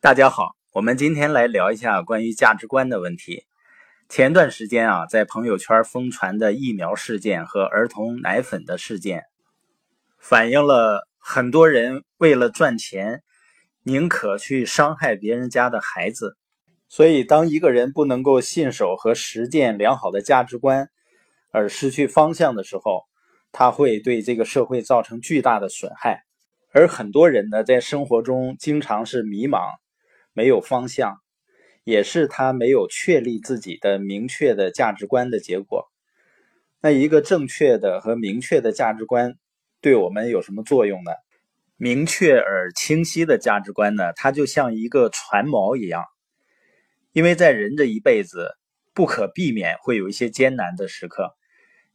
大家好，我们今天来聊一下关于价值观的问题。前段时间啊，在朋友圈疯传的疫苗事件和儿童奶粉的事件，反映了很多人为了赚钱，宁可去伤害别人家的孩子。所以，当一个人不能够信守和实践良好的价值观，而失去方向的时候，他会对这个社会造成巨大的损害。而很多人呢，在生活中经常是迷茫，没有方向，也是他没有确立自己的明确的价值观的结果。那一个正确的和明确的价值观，对我们有什么作用呢？明确而清晰的价值观呢，它就像一个船锚一样，因为在人这一辈子，不可避免会有一些艰难的时刻。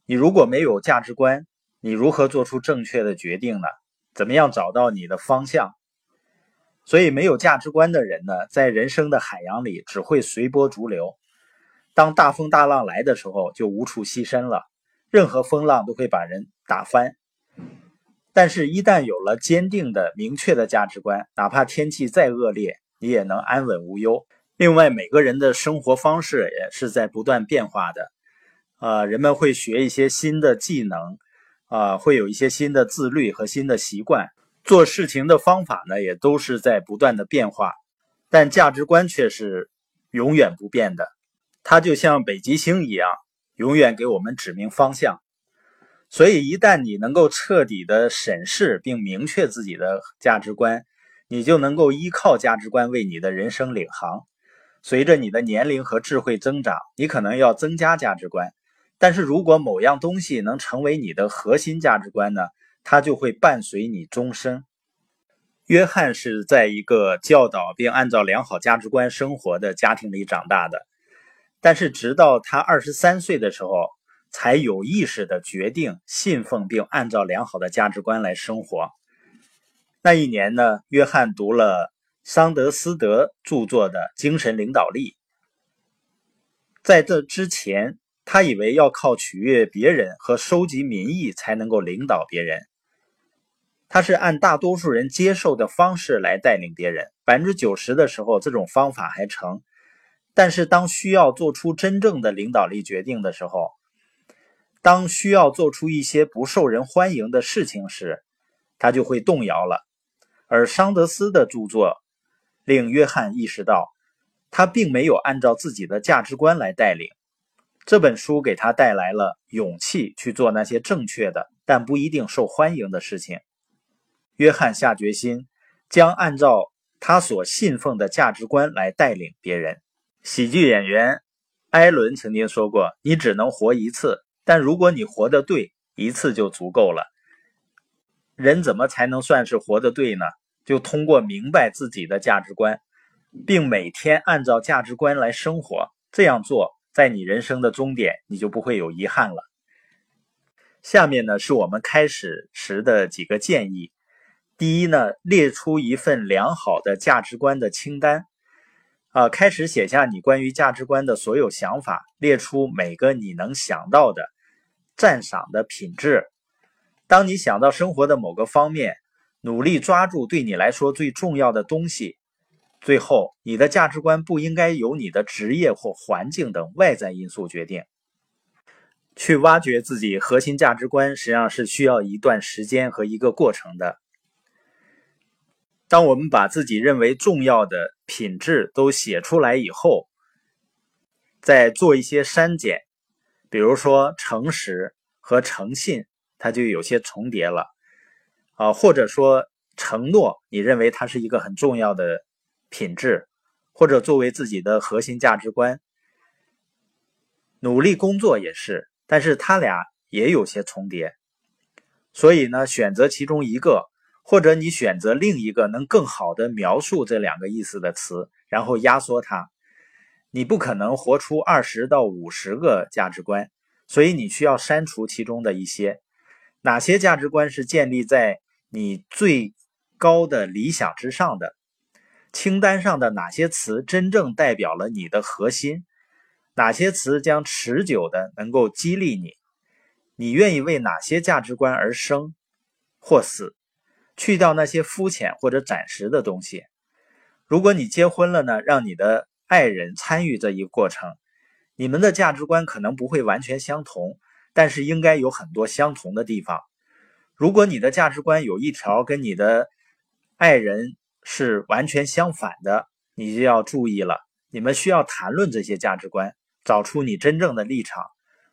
你如果没有价值观，你如何做出正确的决定呢？怎么样找到你的方向？所以，没有价值观的人呢，在人生的海洋里只会随波逐流。当大风大浪来的时候，就无处栖身了。任何风浪都会把人打翻。但是，一旦有了坚定的、明确的价值观，哪怕天气再恶劣，你也能安稳无忧。另外，每个人的生活方式也是在不断变化的。呃，人们会学一些新的技能。啊，会有一些新的自律和新的习惯，做事情的方法呢，也都是在不断的变化，但价值观却是永远不变的。它就像北极星一样，永远给我们指明方向。所以，一旦你能够彻底的审视并明确自己的价值观，你就能够依靠价值观为你的人生领航。随着你的年龄和智慧增长，你可能要增加价值观。但是如果某样东西能成为你的核心价值观呢？它就会伴随你终生。约翰是在一个教导并按照良好价值观生活的家庭里长大的，但是直到他二十三岁的时候，才有意识的决定信奉并按照良好的价值观来生活。那一年呢，约翰读了桑德斯德著作的《精神领导力》。在这之前。他以为要靠取悦别人和收集民意才能够领导别人，他是按大多数人接受的方式来带领别人。百分之九十的时候，这种方法还成，但是当需要做出真正的领导力决定的时候，当需要做出一些不受人欢迎的事情时，他就会动摇了。而桑德斯的著作令约翰意识到，他并没有按照自己的价值观来带领。这本书给他带来了勇气去做那些正确的但不一定受欢迎的事情。约翰下决心将按照他所信奉的价值观来带领别人。喜剧演员艾伦曾经说过：“你只能活一次，但如果你活得对，一次就足够了。”人怎么才能算是活得对呢？就通过明白自己的价值观，并每天按照价值观来生活。这样做。在你人生的终点，你就不会有遗憾了。下面呢是我们开始时的几个建议：第一呢，列出一份良好的价值观的清单，啊，开始写下你关于价值观的所有想法，列出每个你能想到的赞赏的品质。当你想到生活的某个方面，努力抓住对你来说最重要的东西。最后，你的价值观不应该由你的职业或环境等外在因素决定。去挖掘自己核心价值观，实际上是需要一段时间和一个过程的。当我们把自己认为重要的品质都写出来以后，再做一些删减，比如说诚实和诚信，它就有些重叠了啊，或者说承诺，你认为它是一个很重要的。品质，或者作为自己的核心价值观，努力工作也是，但是他俩也有些重叠，所以呢，选择其中一个，或者你选择另一个能更好的描述这两个意思的词，然后压缩它。你不可能活出二十到五十个价值观，所以你需要删除其中的一些。哪些价值观是建立在你最高的理想之上的？清单上的哪些词真正代表了你的核心？哪些词将持久的能够激励你？你愿意为哪些价值观而生或死？去掉那些肤浅或者暂时的东西。如果你结婚了呢，让你的爱人参与这一过程，你们的价值观可能不会完全相同，但是应该有很多相同的地方。如果你的价值观有一条跟你的爱人是完全相反的，你就要注意了。你们需要谈论这些价值观，找出你真正的立场，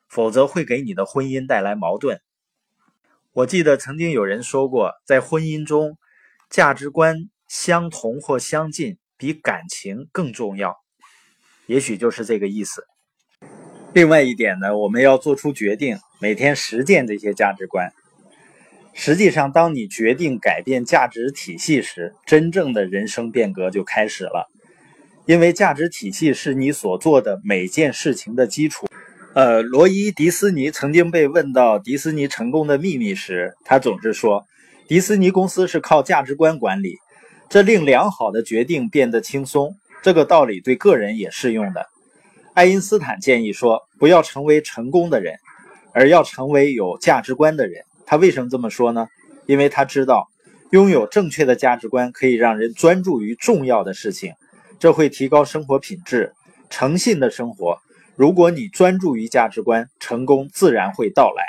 否则会给你的婚姻带来矛盾。我记得曾经有人说过，在婚姻中，价值观相同或相近比感情更重要，也许就是这个意思。另外一点呢，我们要做出决定，每天实践这些价值观。实际上，当你决定改变价值体系时，真正的人生变革就开始了。因为价值体系是你所做的每件事情的基础。呃，罗伊·迪斯尼曾经被问到迪士尼成功的秘密时，他总是说，迪士尼公司是靠价值观管理，这令良好的决定变得轻松。这个道理对个人也适用的。爱因斯坦建议说，不要成为成功的人，而要成为有价值观的人。他为什么这么说呢？因为他知道，拥有正确的价值观可以让人专注于重要的事情，这会提高生活品质。诚信的生活。如果你专注于价值观，成功自然会到来。